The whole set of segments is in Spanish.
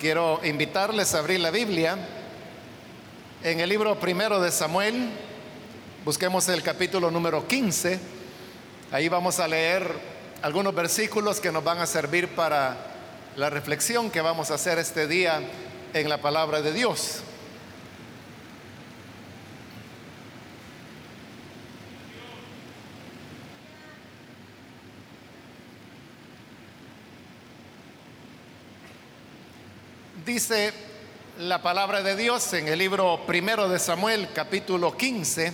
Quiero invitarles a abrir la Biblia en el libro primero de Samuel. Busquemos el capítulo número 15. Ahí vamos a leer algunos versículos que nos van a servir para la reflexión que vamos a hacer este día en la palabra de Dios. Dice la palabra de Dios en el libro primero de Samuel, capítulo 15,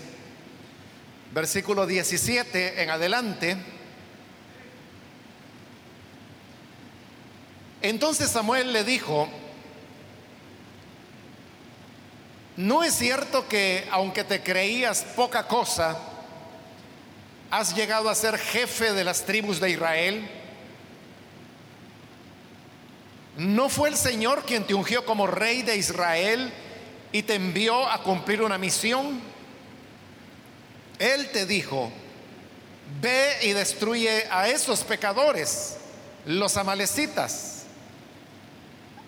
versículo 17 en adelante. Entonces Samuel le dijo, ¿no es cierto que aunque te creías poca cosa, has llegado a ser jefe de las tribus de Israel? ¿No fue el Señor quien te ungió como rey de Israel y te envió a cumplir una misión? Él te dijo, ve y destruye a esos pecadores, los amalecitas.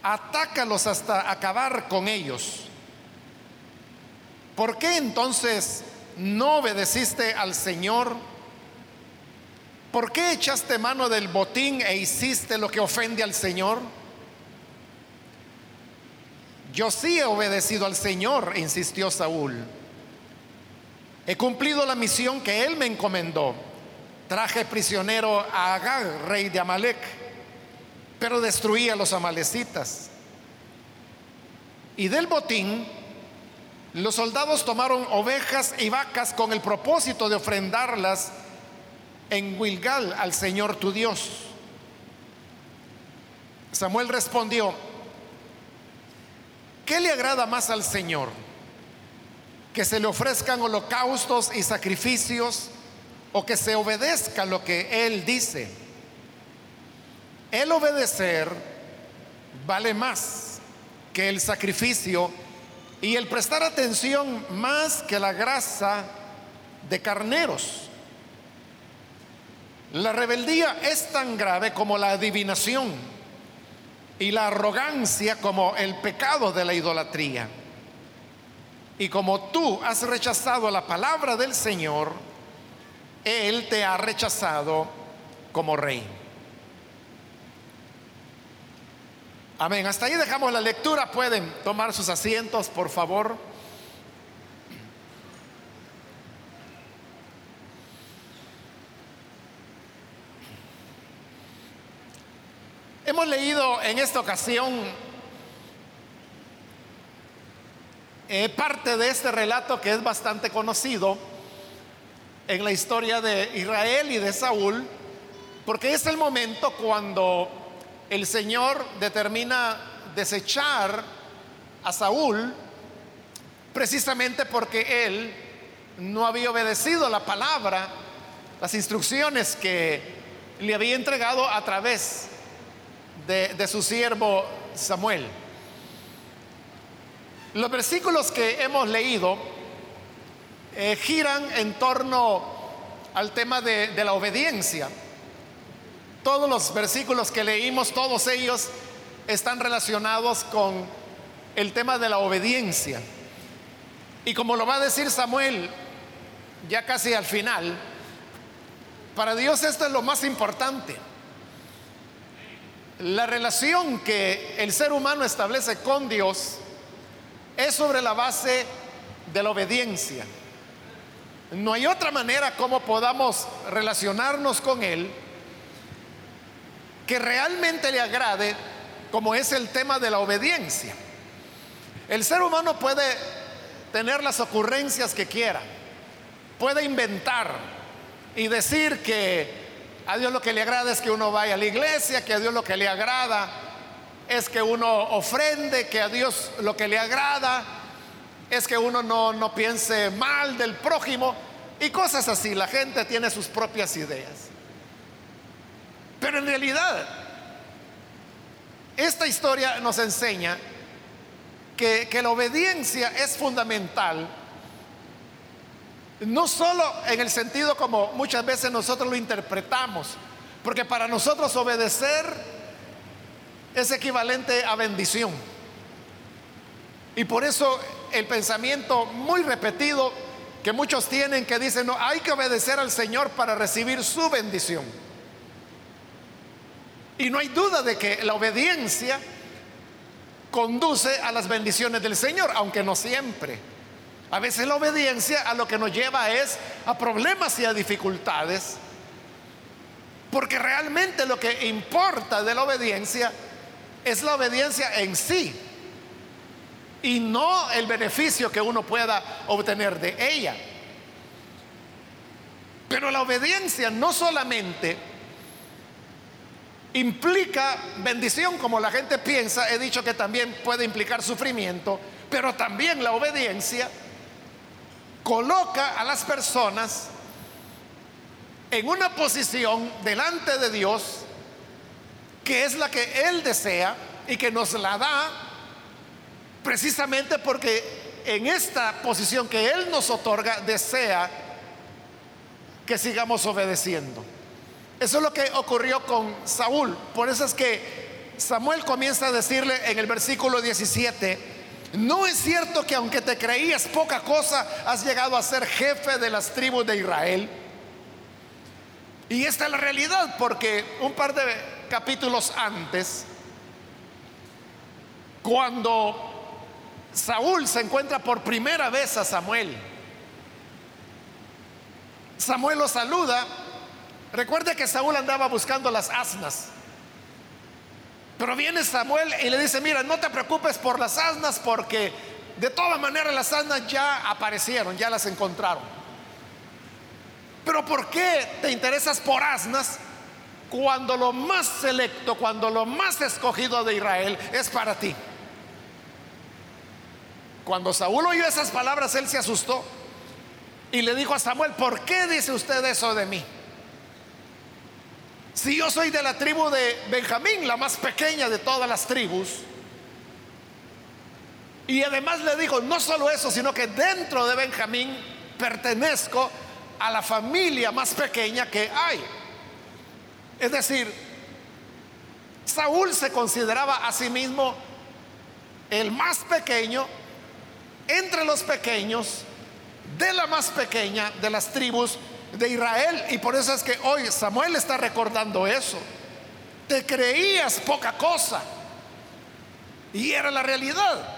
Atácalos hasta acabar con ellos. ¿Por qué entonces no obedeciste al Señor? ¿Por qué echaste mano del botín e hiciste lo que ofende al Señor? Yo sí he obedecido al Señor, insistió Saúl. He cumplido la misión que Él me encomendó. Traje prisionero a Agag, rey de Amalek, pero destruí a los amalecitas. Y del botín, los soldados tomaron ovejas y vacas con el propósito de ofrendarlas en Wilgal al Señor tu Dios. Samuel respondió, ¿Qué le agrada más al Señor? ¿Que se le ofrezcan holocaustos y sacrificios o que se obedezca lo que Él dice? El obedecer vale más que el sacrificio y el prestar atención más que la grasa de carneros. La rebeldía es tan grave como la adivinación y la arrogancia como el pecado de la idolatría. Y como tú has rechazado la palabra del Señor, Él te ha rechazado como rey. Amén. Hasta ahí dejamos la lectura. Pueden tomar sus asientos, por favor. Hemos leído en esta ocasión eh, parte de este relato que es bastante conocido en la historia de Israel y de Saúl, porque es el momento cuando el Señor determina desechar a Saúl precisamente porque él no había obedecido la palabra, las instrucciones que le había entregado a través de, su siervo Samuel. Los versículos que hemos leído eh, giran en torno al tema de, de la obediencia. Todos los versículos que leímos, todos ellos están relacionados con el tema de la obediencia. Y como lo va a decir Samuel, ya casi al final, para Dios esto es lo más importante. La relación que el ser humano establece con Dios es sobre la base de la obediencia. No hay otra manera como podamos relacionarnos con Él que realmente le agrade como es el tema de la obediencia. El ser humano puede tener las ocurrencias que quiera, puede inventar y decir que a Dios lo que le agrada es que uno vaya a la iglesia, que a Dios lo que le agrada es que uno ofrende, que a Dios lo que le agrada es que uno no, no piense mal del prójimo y cosas así. La gente tiene sus propias ideas. Pero en realidad, esta historia nos enseña que, que la obediencia es fundamental no solo en el sentido como muchas veces nosotros lo interpretamos, porque para nosotros obedecer es equivalente a bendición. Y por eso el pensamiento muy repetido que muchos tienen que dicen, no, hay que obedecer al Señor para recibir su bendición. Y no hay duda de que la obediencia conduce a las bendiciones del Señor, aunque no siempre. A veces la obediencia a lo que nos lleva es a problemas y a dificultades, porque realmente lo que importa de la obediencia es la obediencia en sí y no el beneficio que uno pueda obtener de ella. Pero la obediencia no solamente implica bendición, como la gente piensa, he dicho que también puede implicar sufrimiento, pero también la obediencia coloca a las personas en una posición delante de Dios que es la que Él desea y que nos la da precisamente porque en esta posición que Él nos otorga desea que sigamos obedeciendo. Eso es lo que ocurrió con Saúl. Por eso es que Samuel comienza a decirle en el versículo 17, no es cierto que aunque te creías poca cosa, has llegado a ser jefe de las tribus de Israel. Y esta es la realidad, porque un par de capítulos antes, cuando Saúl se encuentra por primera vez a Samuel, Samuel lo saluda Recuerde que Saúl andaba buscando las asnas. Pero viene Samuel y le dice, mira, no te preocupes por las asnas porque de todas maneras las asnas ya aparecieron, ya las encontraron. Pero ¿por qué te interesas por asnas cuando lo más selecto, cuando lo más escogido de Israel es para ti? Cuando Saúl oyó esas palabras, él se asustó y le dijo a Samuel, ¿por qué dice usted eso de mí? Si yo soy de la tribu de Benjamín, la más pequeña de todas las tribus, y además le digo, no solo eso, sino que dentro de Benjamín pertenezco a la familia más pequeña que hay. Es decir, Saúl se consideraba a sí mismo el más pequeño entre los pequeños de la más pequeña de las tribus de Israel. Y por eso es que hoy Samuel está recordando eso. Te creías poca cosa. Y era la realidad.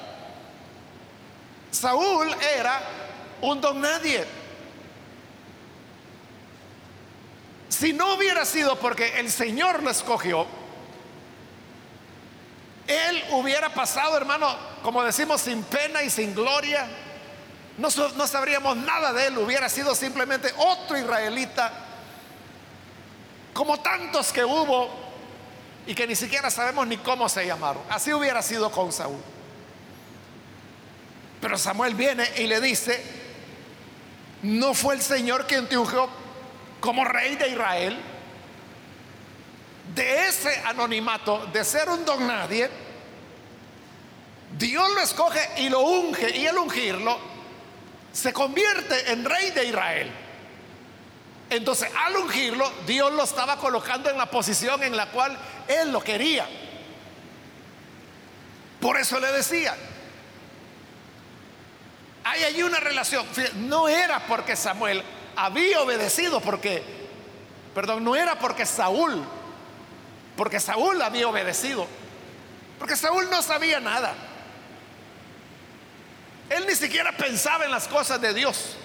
Saúl era un don nadie. Si no hubiera sido porque el Señor lo escogió, él hubiera pasado, hermano, como decimos, sin pena y sin gloria no, sabríamos nada de él, hubiera sido simplemente otro israelita, como tantos que hubo y que ni siquiera sabemos ni cómo se llamaron. Así hubiera sido con Saúl. Pero Samuel viene y le dice, no fue el Señor quien te ungió como rey de Israel. De ese anonimato, de ser un don nadie, Dios lo escoge y lo unge. Y el ungirlo se convierte en rey de Israel. Entonces, al ungirlo, Dios lo estaba colocando en la posición en la cual él lo quería. Por eso le decía, hay allí una relación. No era porque Samuel había obedecido, porque, perdón, no era porque Saúl, porque Saúl había obedecido, porque Saúl no sabía nada. Él ni siquiera pensaba en las cosas de Dios.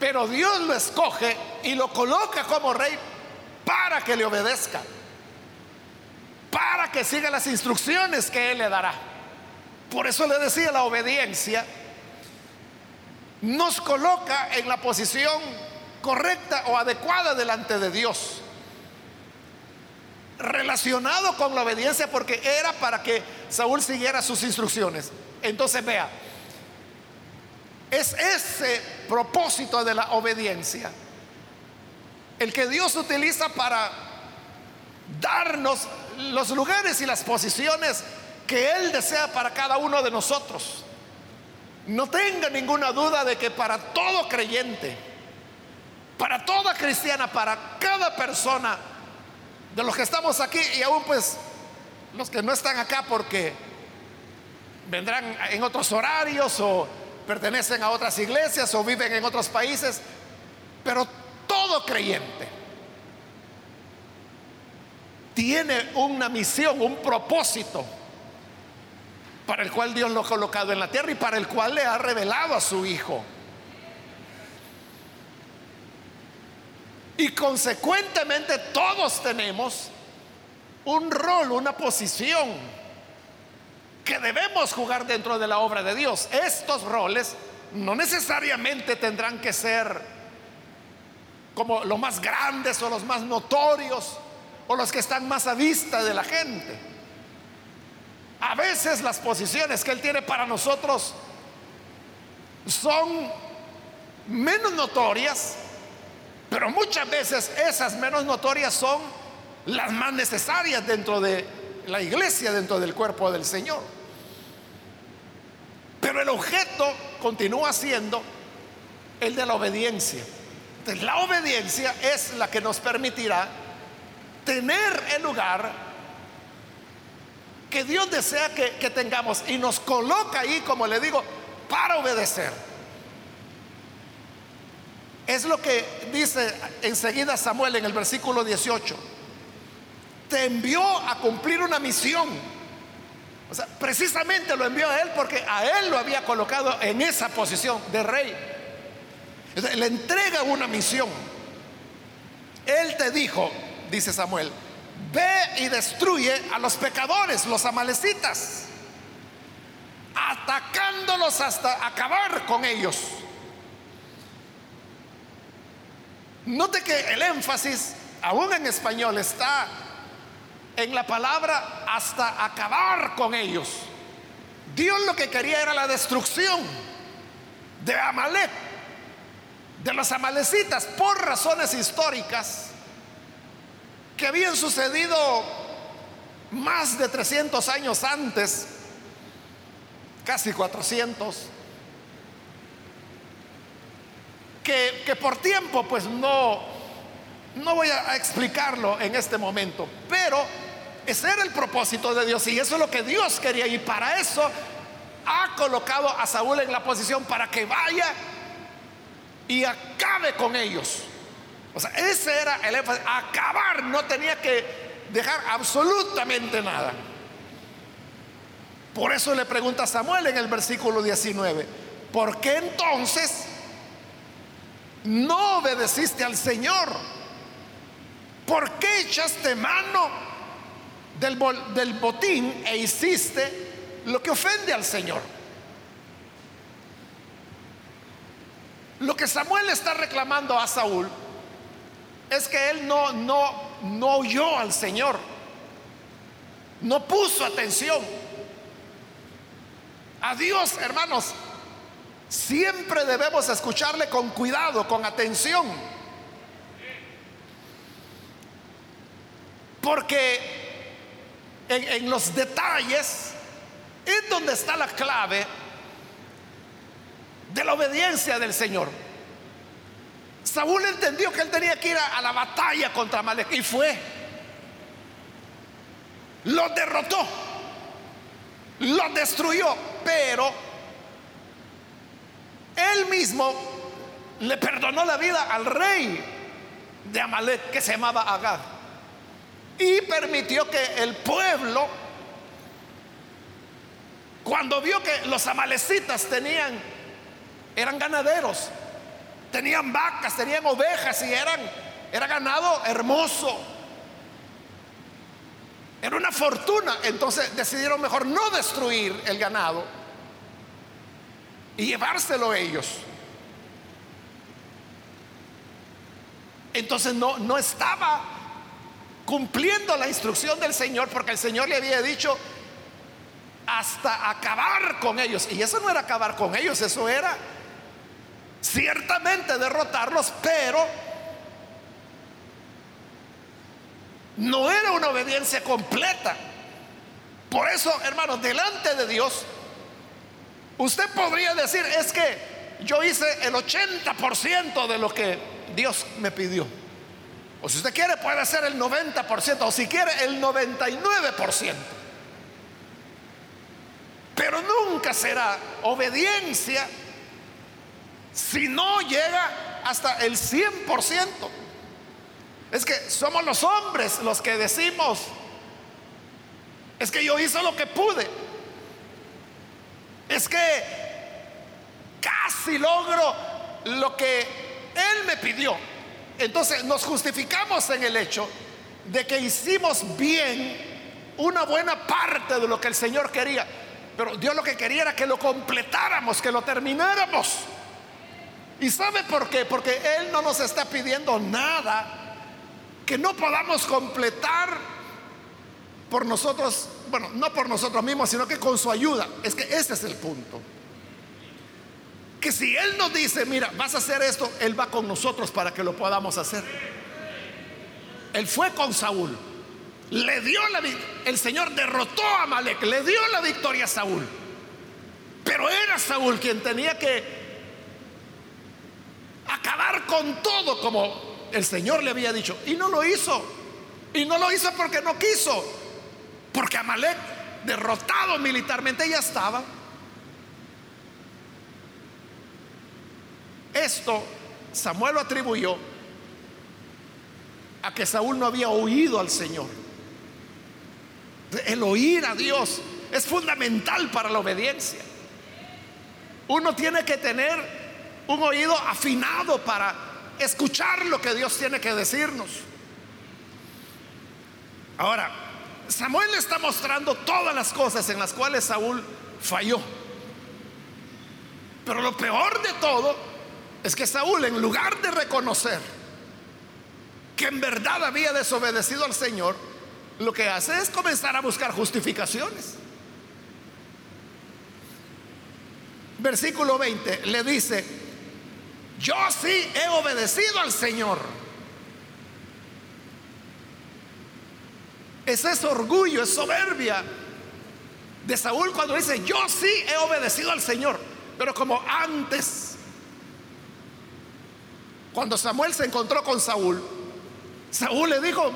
Pero Dios lo escoge y lo coloca como rey para que le obedezca. Para que siga las instrucciones que Él le dará. Por eso le decía, la obediencia nos coloca en la posición correcta o adecuada delante de Dios. Relacionado con la obediencia porque era para que Saúl siguiera sus instrucciones. Entonces vea, es ese propósito de la obediencia el que Dios utiliza para darnos los lugares y las posiciones que Él desea para cada uno de nosotros. No tenga ninguna duda de que para todo creyente, para toda cristiana, para cada persona de los que estamos aquí y aún pues los que no están acá porque vendrán en otros horarios o pertenecen a otras iglesias o viven en otros países, pero todo creyente tiene una misión, un propósito para el cual Dios lo ha colocado en la tierra y para el cual le ha revelado a su Hijo. Y consecuentemente todos tenemos un rol, una posición que debemos jugar dentro de la obra de Dios. Estos roles no necesariamente tendrán que ser como los más grandes o los más notorios o los que están más a vista de la gente. A veces las posiciones que Él tiene para nosotros son menos notorias pero muchas veces esas menos notorias son las más necesarias dentro de la iglesia, dentro del cuerpo del Señor. Pero el objeto continúa siendo el de la obediencia. Entonces, la obediencia es la que nos permitirá tener el lugar que Dios desea que, que tengamos y nos coloca ahí, como le digo, para obedecer. Es lo que dice enseguida Samuel en el versículo 18. Te envió a cumplir una misión. O sea, precisamente lo envió a él porque a él lo había colocado en esa posición de rey. le entrega una misión. Él te dijo, dice Samuel, ve y destruye a los pecadores, los amalecitas, atacándolos hasta acabar con ellos. Note que el énfasis, aún en español, está en la palabra hasta acabar con ellos. Dios lo que quería era la destrucción de Amalek, de los amalecitas, por razones históricas que habían sucedido más de 300 años antes, casi 400 que, por tiempo pues no, no voy a, explicarlo en este momento, pero ese era el propósito de Dios y eso es lo que Dios quería y para eso ha colocado a Saúl en la posición para que vaya y acabe con ellos. O sea, ese era el énfasis, acabar, no tenía que dejar absolutamente nada. Por eso le pregunta a Samuel en el versículo 19, ¿por qué entonces no obedeciste al Señor. ¿Por qué echaste mano del, del botín e hiciste lo que ofende al Señor? Lo que Samuel está reclamando a Saúl es que él no, no, no oyó al Señor, no puso atención. A Dios, hermanos, Siempre debemos escucharle con cuidado, con atención. Porque en, los detalles es donde está la clave de la obediencia del Señor. Saúl entendió que él tenía que ir a, la batalla contra Malek y fue. Lo derrotó, lo destruyó, pero él mismo le perdonó la vida al rey de Amalek que se llamaba Agag y permitió que el pueblo, cuando vio que los amalecitas tenían, eran ganaderos, tenían vacas, tenían ovejas y eran, era ganado hermoso. Era una fortuna. Entonces decidieron mejor no destruir el ganado y llevárselo ellos. Entonces no, no estaba cumpliendo la instrucción del Señor porque el Señor le había dicho hasta acabar con ellos. Y eso no era acabar con ellos, eso era ciertamente derrotarlos, pero no era una obediencia completa. Por eso, hermanos, delante de Dios Usted podría decir, es que yo hice el 80% de lo que Dios me pidió. O si usted quiere, puede ser el 90%, o si quiere, el 99%. Pero nunca será obediencia si no llega hasta el 100%. Es que somos los hombres los que decimos, es que yo hice lo que pude. Es que casi logro lo que Él me pidió. Entonces nos justificamos en el hecho de que hicimos bien una buena parte de lo que el Señor quería. Pero Dios lo que quería era que lo completáramos, que lo termináramos. ¿Y sabe por qué? Porque Él no nos está pidiendo nada que no podamos completar por nosotros, bueno, no por nosotros mismos, sino que con su ayuda. Es que ese es el punto. Que si Él nos dice, mira, vas a hacer esto, Él va con nosotros para que lo podamos hacer. Él fue con Saúl. Le dio la el Señor derrotó a Malek, le dio la victoria a Saúl. Pero era Saúl quien tenía que acabar con todo como el Señor le había dicho. Y no lo hizo. Y no lo hizo porque no quiso. Porque Amalek, derrotado militarmente, ya estaba. Esto Samuel lo atribuyó a que Saúl no había oído al Señor. El oír a Dios es fundamental para la obediencia. Uno tiene que tener un oído afinado para escuchar lo que Dios tiene que decirnos. Ahora, Samuel está mostrando todas las cosas en las cuales Saúl falló. Pero lo peor de todo es que Saúl, en lugar de reconocer que en verdad había desobedecido al Señor, lo que hace es comenzar a buscar justificaciones. Versículo 20 le dice, yo sí he obedecido al Señor. Ese es orgullo, es soberbia de Saúl cuando dice, yo sí he obedecido al Señor. Pero como antes, cuando Samuel se encontró con Saúl, Saúl le dijo,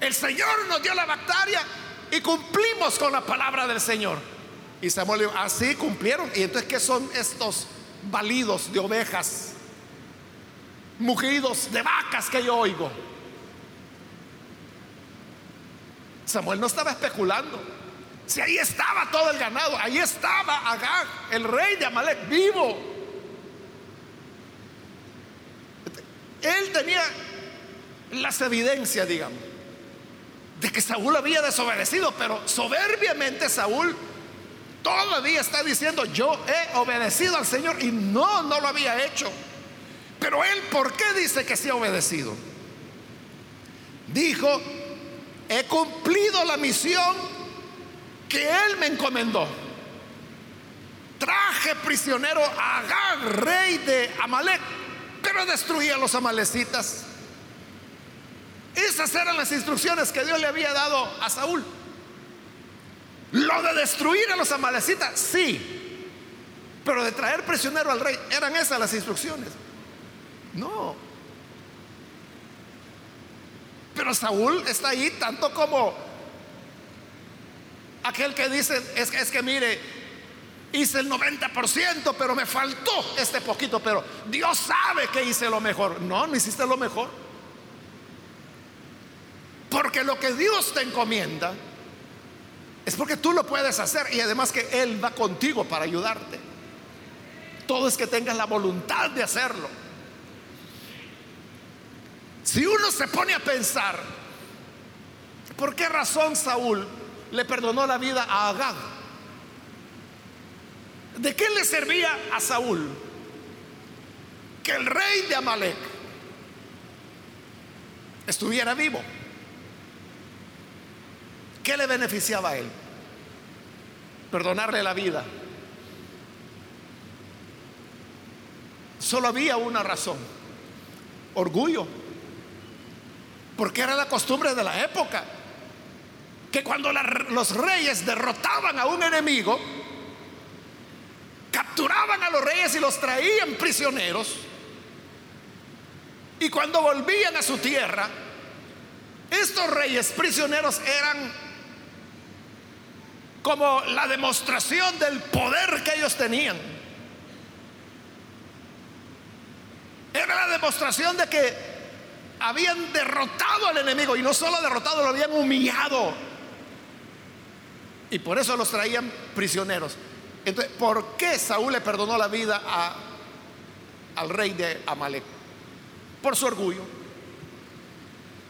el Señor nos dio la bacteria y cumplimos con la palabra del Señor. Y Samuel dijo, así cumplieron. Y entonces, ¿qué son estos balidos de ovejas? Mugidos de vacas que yo oigo. Samuel no estaba especulando. Si ahí estaba todo el ganado, ahí estaba Agag, el rey de Amalek, vivo. Él tenía las evidencias, digamos de que Saúl había desobedecido, pero soberbiamente Saúl todavía está diciendo, yo he obedecido al Señor y no, no lo había hecho. Pero él, ¿por qué dice que sí ha obedecido? Dijo, he cumplido la misión que él me encomendó. Traje prisionero a Agag, rey de Amalek, pero destruí a los amalecitas. Esas eran las instrucciones que Dios le había dado a Saúl. Lo de destruir a los amalecitas, sí. Pero de traer prisionero al rey, eran esas las instrucciones. No. Pero Saúl está ahí tanto como aquel que dice, es, es que mire, hice el 90%, pero me faltó este poquito, pero Dios sabe que hice lo mejor. No, no hiciste lo mejor. Porque lo que Dios te encomienda es porque tú lo puedes hacer y además que Él va contigo para ayudarte. Todo es que tengas la voluntad de hacerlo. Si uno se pone a pensar, ¿por qué razón Saúl le perdonó la vida a Agag? ¿De qué le servía a Saúl que el rey de Amalek estuviera vivo? ¿Qué le beneficiaba a él? Perdonarle la vida. Solo había una razón, orgullo, porque era la costumbre de la época, que cuando los reyes derrotaban a un enemigo, capturaban a los reyes y los traían prisioneros, y cuando volvían a su tierra, estos reyes prisioneros eran como la demostración del poder que ellos tenían. Era la demostración de que habían derrotado al enemigo y no solo derrotado, lo habían humillado. Y por eso los traían prisioneros. Entonces, ¿por qué Saúl le perdonó la vida al rey de Amalek? Por su orgullo.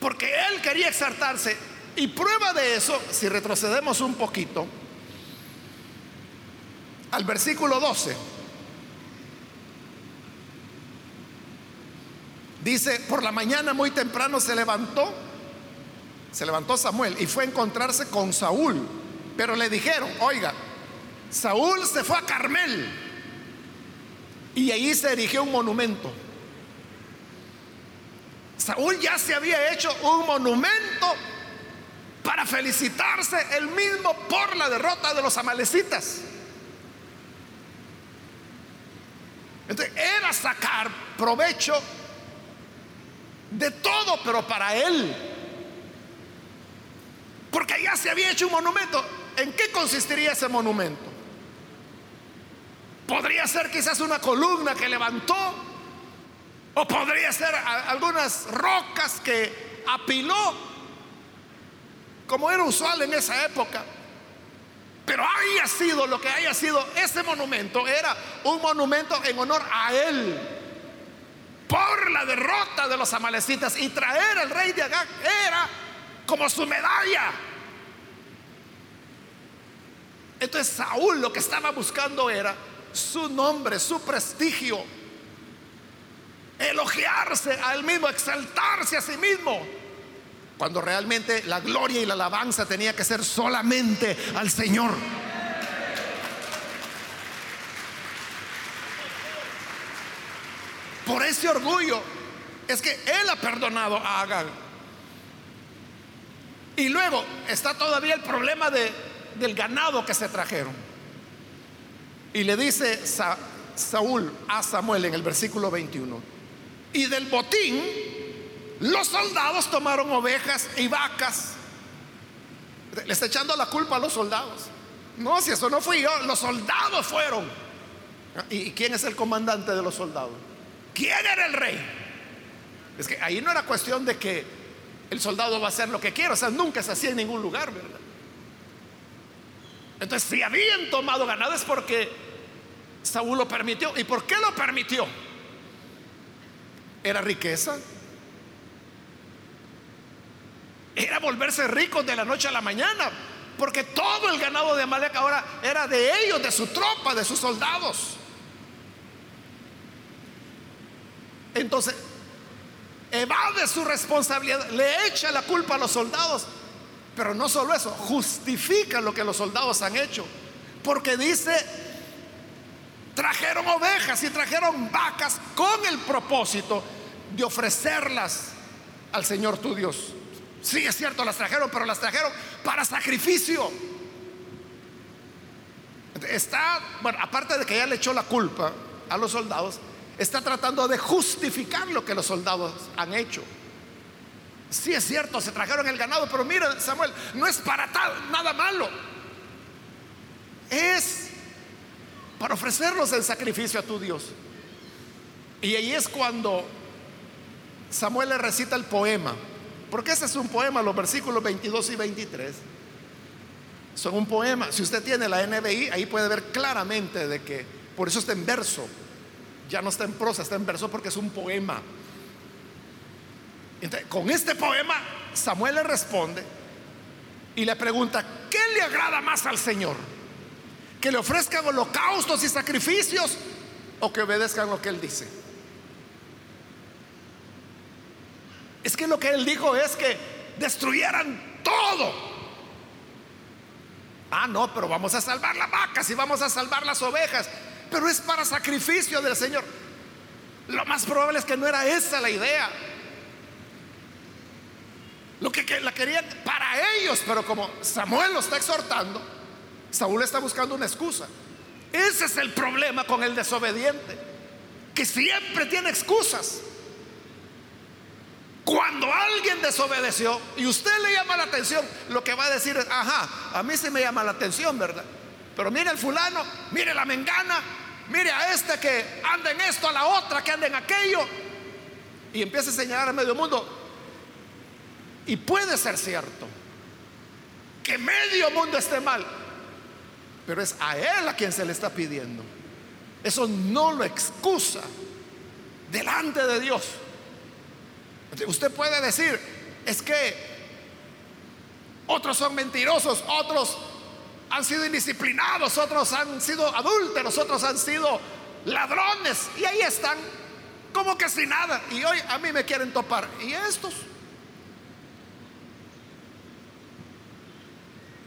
Porque él quería exaltarse. Y prueba de eso, si retrocedemos un poquito, al versículo 12. Dice, por la mañana muy temprano se levantó, se levantó Samuel y fue a encontrarse con Saúl. Pero le dijeron, oiga, Saúl se fue a Carmel y ahí se erigió un monumento. Saúl ya se había hecho un monumento para felicitarse él mismo por la derrota de los amalecitas. Entonces era sacar provecho de todo, pero para él. Porque ya se había hecho un monumento. ¿En qué consistiría ese monumento? Podría ser quizás una columna que levantó, o podría ser algunas rocas que apiló, como era usual en esa época. Pero haya sido lo que haya sido ese monumento, era un monumento en honor a él por la derrota de los amalecitas y traer al rey de Agag era como su medalla. Entonces Saúl lo que estaba buscando era su nombre, su prestigio, elogiarse a él mismo, exaltarse a sí mismo cuando realmente la gloria y la alabanza tenía que ser solamente al Señor. Por ese orgullo es que Él ha perdonado a Agag. Y luego está todavía el problema de, del ganado que se trajeron. Y le dice Saúl a Samuel en el versículo 21. Y del botín los soldados tomaron ovejas y vacas. Le está echando la culpa a los soldados. No, si eso no fui yo, los soldados fueron. ¿Y quién es el comandante de los soldados? ¿Quién era el rey? Es que ahí no era cuestión de que el soldado va a hacer lo que quiera, o sea, nunca se hacía en ningún lugar, ¿verdad? Entonces, si habían tomado ganado es porque Saúl lo permitió. ¿Y por qué lo permitió? ¿Era riqueza? era volverse ricos de la noche a la mañana, porque todo el ganado de Amalek ahora era de ellos, de su tropa, de sus soldados. Entonces, evade su responsabilidad, le echa la culpa a los soldados, pero no solo eso, justifica lo que los soldados han hecho, porque dice, trajeron ovejas y trajeron vacas con el propósito de ofrecerlas al Señor tu Dios. Sí, es cierto, las trajeron, pero las trajeron para sacrificio. Está, bueno, aparte de que ya le echó la culpa a los soldados, está tratando de justificar lo que los soldados han hecho. Sí es cierto, se trajeron el ganado, pero mira, Samuel, no es para nada malo. Es para ofrecerlos en sacrificio a tu Dios. Y ahí es cuando Samuel le recita el poema porque ese es un poema, los versículos 22 y 23 son un poema. Si usted tiene la NBI, ahí puede ver claramente de que, por eso está en verso, ya no está en prosa, está en verso porque es un poema. Entonces, con este poema, Samuel le responde y le pregunta, ¿qué le agrada más al Señor? ¿Que le ofrezcan holocaustos y sacrificios o que obedezcan lo que Él dice? Es que lo que él dijo es que destruyeran todo. Ah, no, pero vamos a salvar las vacas y vamos a salvar las ovejas. Pero es para sacrificio del Señor. Lo más probable es que no era esa la idea. Lo que, la querían para ellos, pero como Samuel lo está exhortando, Saúl está buscando una excusa. Ese es el problema con el desobediente, que siempre tiene excusas. Cuando alguien desobedeció y usted le llama la atención, lo que va a decir es, ajá, a mí sí me llama la atención, ¿verdad? Pero mire el fulano, mire la mengana, mire a este que anda en esto, a la otra que anda en aquello. Y empieza a señalar a medio mundo. Y puede ser cierto que medio mundo esté mal, pero es a él a quien se le está pidiendo. Eso no lo excusa delante de Dios. Usted puede decir, es que otros son mentirosos, otros han sido indisciplinados, otros han sido adúlteros, otros han sido ladrones y ahí están como que sin nada. Y hoy a mí me quieren topar. ¿Y estos?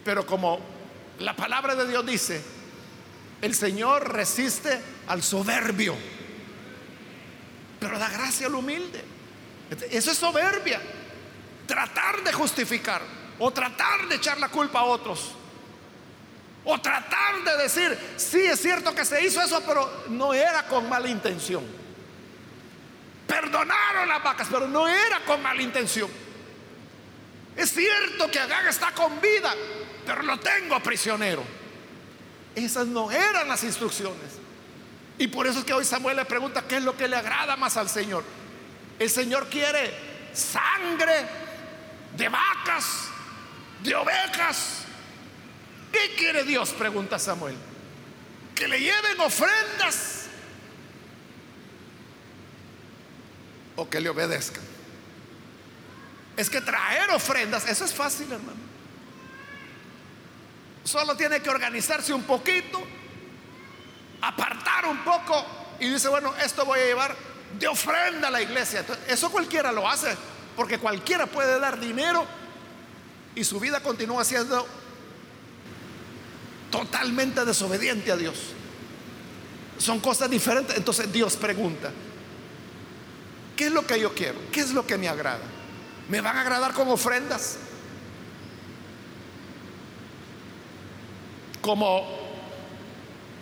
Pero como la palabra de Dios dice, el Señor resiste al soberbio, pero da gracia al humilde. Eso es soberbia. Tratar de justificar o tratar de echar la culpa a otros. O tratar de decir, sí es cierto que se hizo eso, pero no era con mala intención. Perdonaron las vacas, pero no era con mala intención. Es cierto que Agag está con vida, pero lo tengo prisionero. Esas no eran las instrucciones. Y por eso es que hoy Samuel le pregunta qué es lo que le agrada más al Señor. El Señor quiere sangre de vacas, de ovejas. ¿Qué quiere Dios? Pregunta Samuel. Que le lleven ofrendas o que le obedezcan. Es que traer ofrendas, eso es fácil, hermano. Solo tiene que organizarse un poquito, apartar un poco y dice, bueno, esto voy a llevar de ofrenda a la iglesia. eso cualquiera lo hace, porque cualquiera puede dar dinero y su vida continúa siendo totalmente desobediente a Dios. Son cosas diferentes. Entonces Dios pregunta, ¿qué es lo que yo quiero? ¿Qué es lo que me agrada? ¿Me van a agradar con ofrendas? Como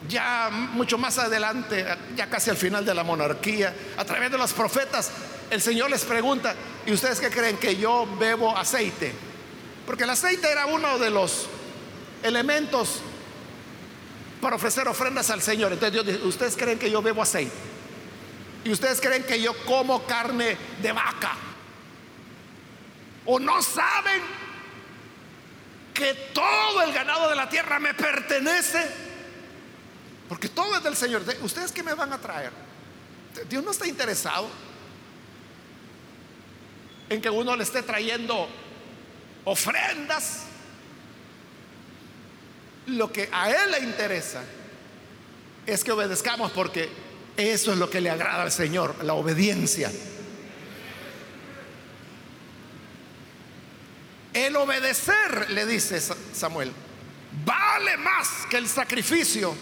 ya mucho más adelante, ya casi al final de la monarquía, a través de los profetas, el Señor les pregunta, ¿y ustedes qué creen que yo bebo aceite? Porque el aceite era uno de los elementos para ofrecer ofrendas al Señor. Entonces Dios dice, ¿ustedes creen que yo bebo aceite? ¿Y ustedes creen que yo como carne de vaca? ¿O no saben que todo el ganado de la tierra me pertenece? Porque todo es del Señor. ¿Ustedes qué me van a traer? Dios no está interesado en que uno le esté trayendo ofrendas. Lo que a Él le interesa es que obedezcamos porque eso es lo que le agrada al Señor, la obediencia. El obedecer, le dice Samuel, vale más que el sacrificio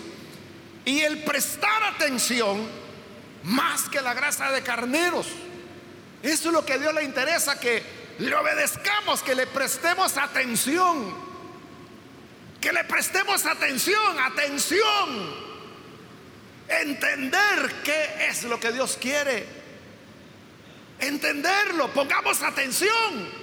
y el prestar atención más que la grasa de carneros. Eso es lo que a Dios le interesa, que le obedezcamos, que le prestemos atención. Que le prestemos atención, atención. Entender qué es lo que Dios quiere. Entenderlo, pongamos atención.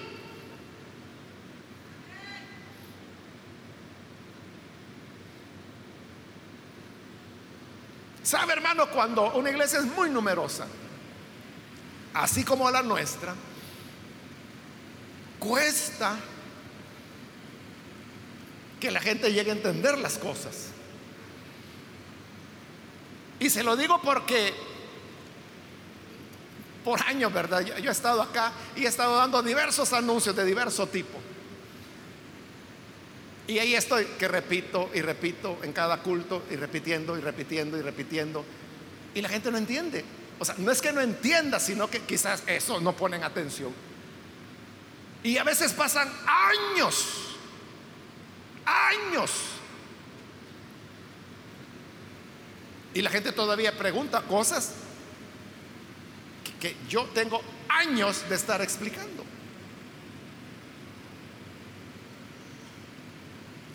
¿Sabe, hermano, cuando una iglesia es muy numerosa, así como la nuestra, cuesta que la gente llegue a entender las cosas? Y se lo digo porque por años, ¿verdad? Yo, he estado acá y he estado dando diversos anuncios de diverso tipo. Y ahí estoy, que repito y repito en cada culto y repitiendo y repitiendo y repitiendo. Y la gente no entiende. O sea, no es que no entienda, sino que quizás eso no ponen atención. Y a veces pasan años, años. Y la gente todavía pregunta cosas que, yo tengo años de estar explicando.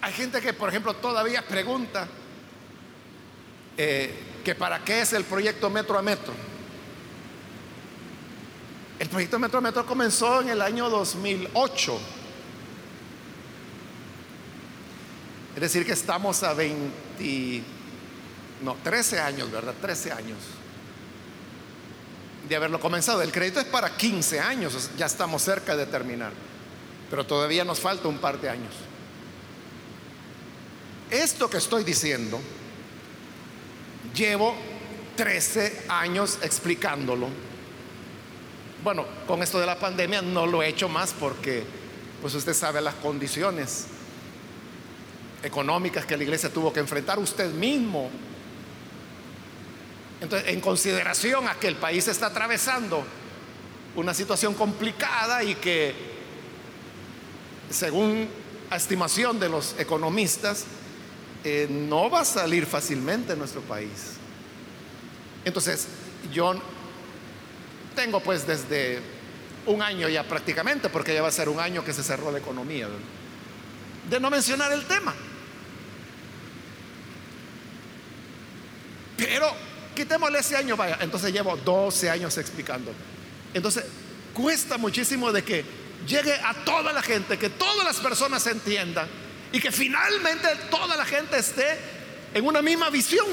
Hay gente que, por ejemplo, todavía pregunta eh, que para qué es el proyecto metro a metro. proyecto Metro Metro comenzó en el año 2008. Es decir, que estamos a 20, no, 13 años, ¿verdad? 13 años de haberlo comenzado. El crédito es para 15 años, ya estamos cerca de terminar, pero todavía nos falta un par de años. Esto que estoy diciendo, llevo 13 años explicándolo. Bueno, con esto de la pandemia no lo he hecho más porque, pues usted sabe las condiciones económicas que la iglesia tuvo que enfrentar usted mismo. Entonces, en consideración a que el país está atravesando una situación complicada y que, según estimación de los economistas, eh, no va a salir fácilmente en nuestro país. Entonces, yo tengo pues desde un año ya prácticamente, porque ya va a ser un año que se cerró la economía, de no mencionar el tema. Pero quitémosle ese año, vaya, entonces llevo 12 años explicando. Entonces, cuesta muchísimo de que llegue a toda la gente, que todas las personas entiendan y que finalmente toda la gente esté en una misma visión.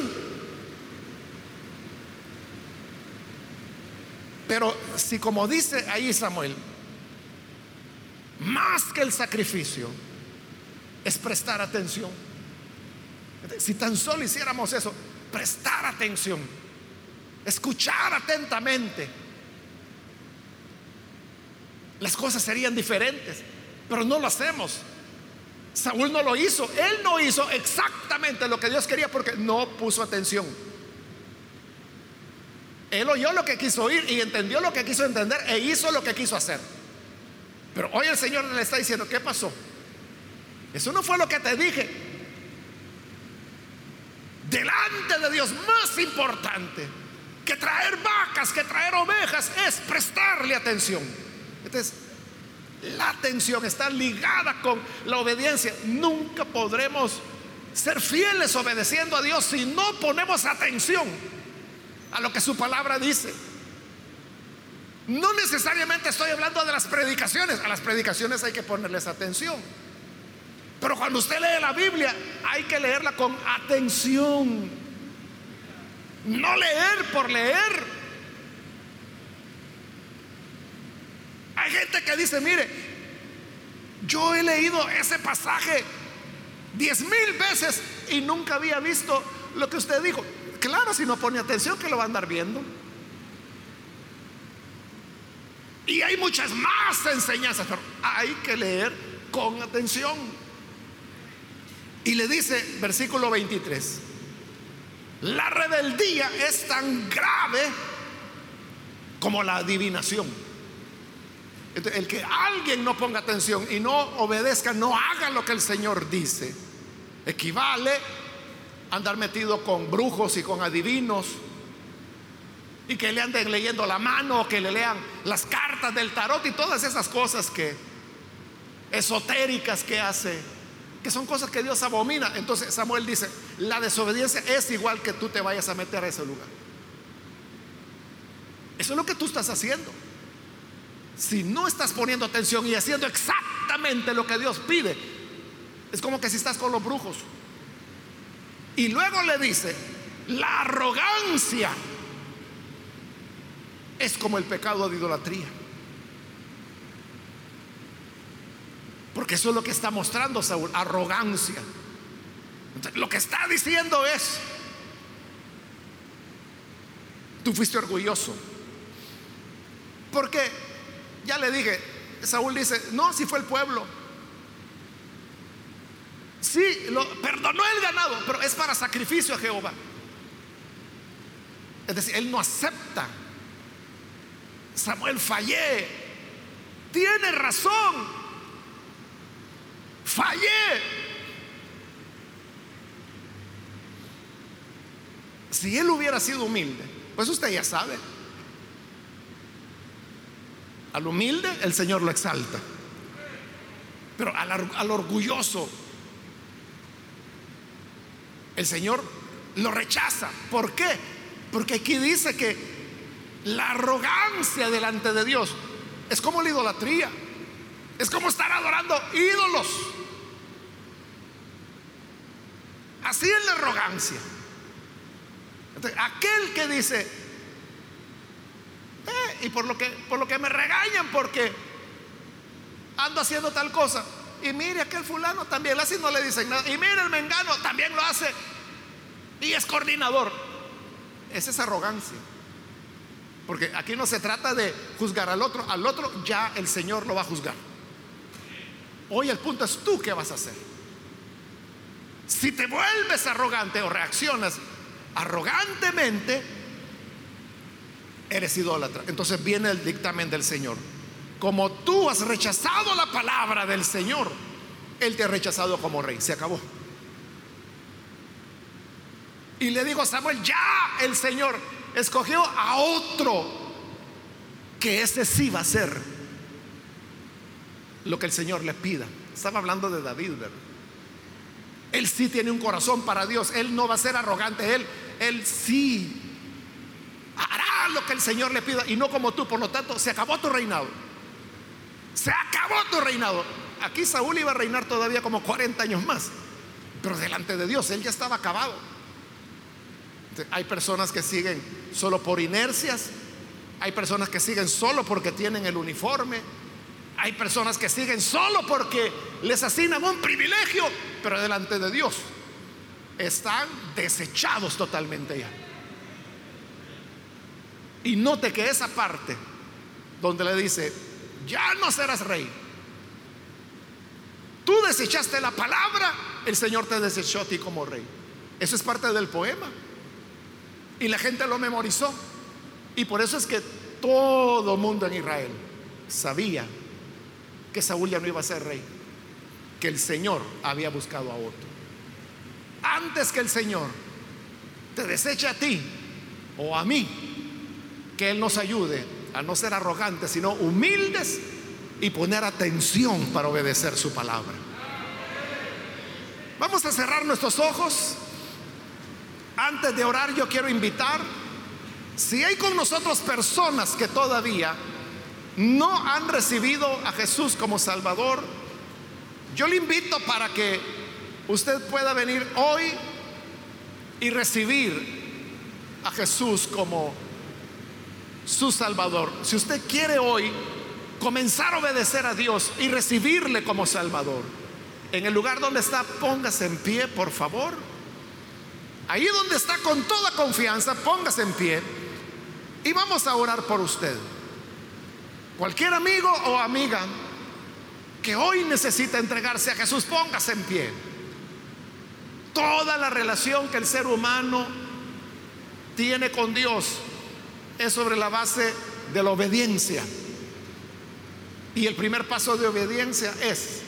Pero si como dice ahí Samuel, más que el sacrificio es prestar atención. Si tan solo hiciéramos eso, prestar atención, escuchar atentamente, las cosas serían diferentes, pero no lo hacemos. Saúl no lo hizo, él no hizo exactamente lo que Dios quería porque no puso atención. Él oyó lo que quiso oír y entendió lo que quiso entender e hizo lo que quiso hacer. Pero hoy el Señor le está diciendo, ¿qué pasó? Eso no fue lo que te dije. Delante de Dios más importante que traer vacas, que traer ovejas, es prestarle atención. Entonces, la atención está ligada con la obediencia. Nunca podremos ser fieles obedeciendo a Dios si no ponemos atención a lo que su palabra dice. No necesariamente estoy hablando de las predicaciones, a las predicaciones hay que ponerles atención. Pero cuando usted lee la Biblia, hay que leerla con atención. No leer por leer. Hay gente que dice, mire, yo he leído ese pasaje diez mil veces y nunca había visto lo que usted dijo. Claro, si no pone atención que lo va a andar viendo. Y hay muchas más enseñanzas, pero hay que leer con atención. Y le dice, versículo 23, la rebeldía es tan grave como la adivinación. El que alguien no ponga atención y no obedezca, no haga lo que el Señor dice, equivale a andar metido con brujos y con adivinos y que le anden leyendo la mano, que le lean las cartas del tarot y todas esas cosas que esotéricas que hace, son cosas que Dios abomina. Entonces Samuel dice, la desobediencia es igual que tú te vayas a meter a ese lugar. Eso es lo que tú estás haciendo si no estás poniendo atención y haciendo exactamente lo que Dios pide, es como que si estás con los brujos. Y luego le dice, la arrogancia es como el pecado de idolatría. Porque eso es lo que está mostrando Saúl, arrogancia. lo que está diciendo es, tú fuiste orgulloso. Porque ya le dije, Saúl dice, no, si fue el pueblo. Sí, lo perdonó el ganado, pero es para sacrificio a Jehová. Es decir, él no acepta. Samuel fallé. Tiene razón. Fallé. Si él hubiera sido humilde, pues usted ya sabe. Al humilde el Señor lo exalta. Pero al, orgulloso el Señor lo rechaza. ¿Por qué? Porque aquí dice que la arrogancia delante de Dios Es como la idolatría. Es como estar adorando ídolos. Así es la arrogancia. aquel que dice, eh, y por lo, que, por lo que me regañan porque ando haciendo tal cosa, y mire aquel fulano también, así no le dicen nada, y mire el mengano también lo hace, y es coordinador. Esa es arrogancia. Porque aquí no se trata de juzgar al otro, al otro ya el Señor lo va a juzgar. Hoy el punto es tú qué vas a hacer. Si te vuelves arrogante o reaccionas arrogantemente, eres idólatra. Entonces viene el dictamen del Señor. Como tú has rechazado la palabra del Señor, Él te ha rechazado como rey. Se acabó. Y le digo a Samuel, ya el Señor escogió a otro que ese sí va a ser lo que el Señor le pida. Estaba hablando de David, ¿verdad? Él sí tiene un corazón para Dios. Él no va a ser arrogante. Él, él sí hará lo que el Señor le pida y no como tú. Por lo tanto, se acabó tu reinado. Se acabó tu reinado. Aquí Saúl iba a reinar todavía como 40 años más. Pero delante de Dios, él ya estaba acabado. Hay personas que siguen solo por inercias. Hay personas que siguen solo porque tienen el uniforme. Hay personas que siguen solo porque les asignan un privilegio, pero delante de Dios están desechados totalmente ya. Y note que esa parte donde le dice, ya no serás rey. Tú desechaste la palabra, el Señor te desechó a ti como rey. Eso es parte del poema. Y la gente lo memorizó. Y por eso es que todo mundo en Israel sabía que Saúl ya no iba a ser rey, que el Señor había buscado a otro. Antes que el Señor te deseche a ti o a mí, que Él nos ayude a no ser arrogantes, sino humildes y poner atención para obedecer su palabra. Vamos a cerrar nuestros ojos. Antes de orar yo quiero invitar, si hay con nosotros personas que todavía no han recibido a Jesús como Salvador, yo le invito para que usted pueda venir hoy y recibir a Jesús como su Salvador. Si usted quiere hoy comenzar a obedecer a Dios y recibirle como Salvador, en el lugar donde está, póngase en pie, por favor. Ahí donde está con toda confianza, póngase en pie y vamos a orar por usted. Cualquier amigo o amiga que hoy necesita entregarse a Jesús, póngase en pie. Toda la relación que el ser humano tiene con Dios es sobre la base de la obediencia. Y el primer paso de obediencia es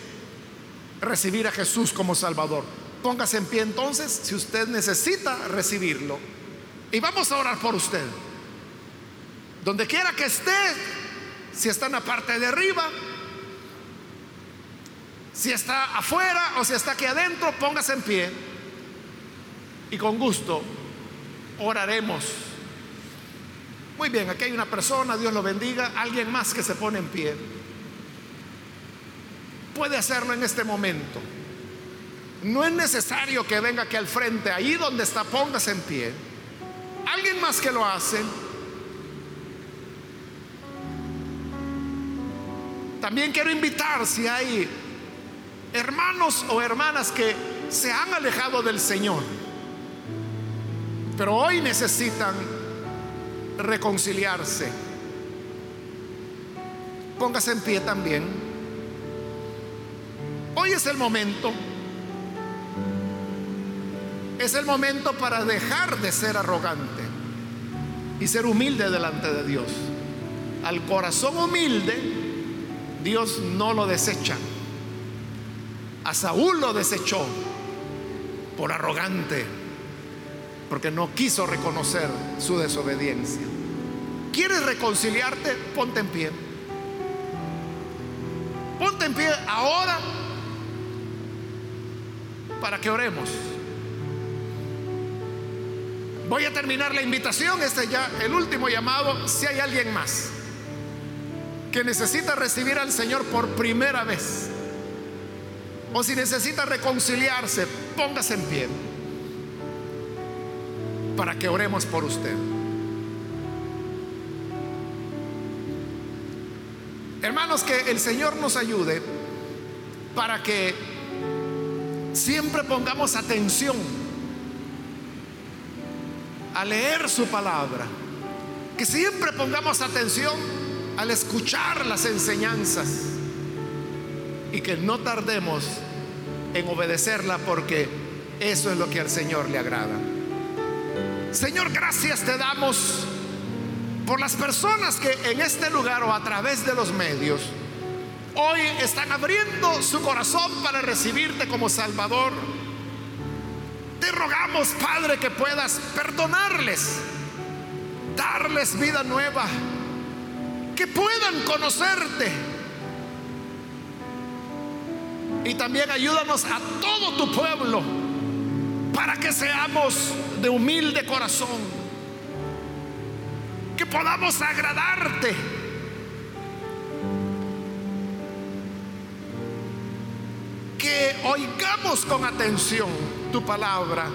recibir a Jesús como Salvador. Póngase en pie entonces si usted necesita recibirlo. Y vamos a orar por usted. Donde quiera que esté, si está en la parte de arriba, si está afuera o si está aquí adentro, póngase en pie. Y con gusto oraremos. Muy bien, aquí hay una persona, Dios lo bendiga, alguien más que se pone en pie. Puede hacerlo en este momento. No es necesario que venga aquí al frente, ahí donde está, póngase en pie. Alguien más que lo hace. También quiero invitar si hay hermanos o hermanas que se han alejado del Señor, pero hoy necesitan reconciliarse. Póngase en pie también. Hoy es el momento es el momento para dejar de ser arrogante y ser humilde delante de Dios. Al corazón humilde, Dios no lo desecha. A Saúl lo desechó por arrogante, porque no quiso reconocer su desobediencia. ¿Quieres reconciliarte? Ponte en pie. Ponte en pie ahora para que oremos. Voy a terminar la invitación, este ya el último llamado, si hay alguien más. Que necesita recibir al Señor por primera vez, o si necesita reconciliarse, póngase en pie para que oremos por usted. Hermanos, que el Señor nos ayude para que siempre pongamos atención a leer su palabra, que siempre pongamos atención al escuchar las enseñanzas y que no tardemos en obedecerla porque eso es lo que al Señor le agrada. Señor, gracias te damos por las personas que en este lugar o a través de los medios hoy están abriendo su corazón para recibirte como Salvador. Te rogamos, Padre, que puedas perdonarles, darles vida nueva, que puedan conocerte. Y también ayúdanos a todo tu pueblo para que seamos de humilde corazón, que podamos agradarte. Que oigamos con atención tu palabra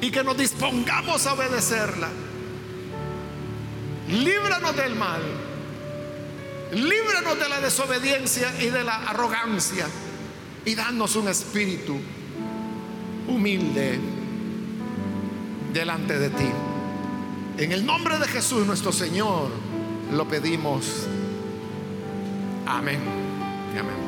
y que nos dispongamos a obedecerla. Líbranos del mal. Líbranos de la desobediencia y de la arrogancia. Y danos un espíritu humilde delante de ti. En el nombre de Jesús nuestro Señor lo pedimos. Amén. Amén.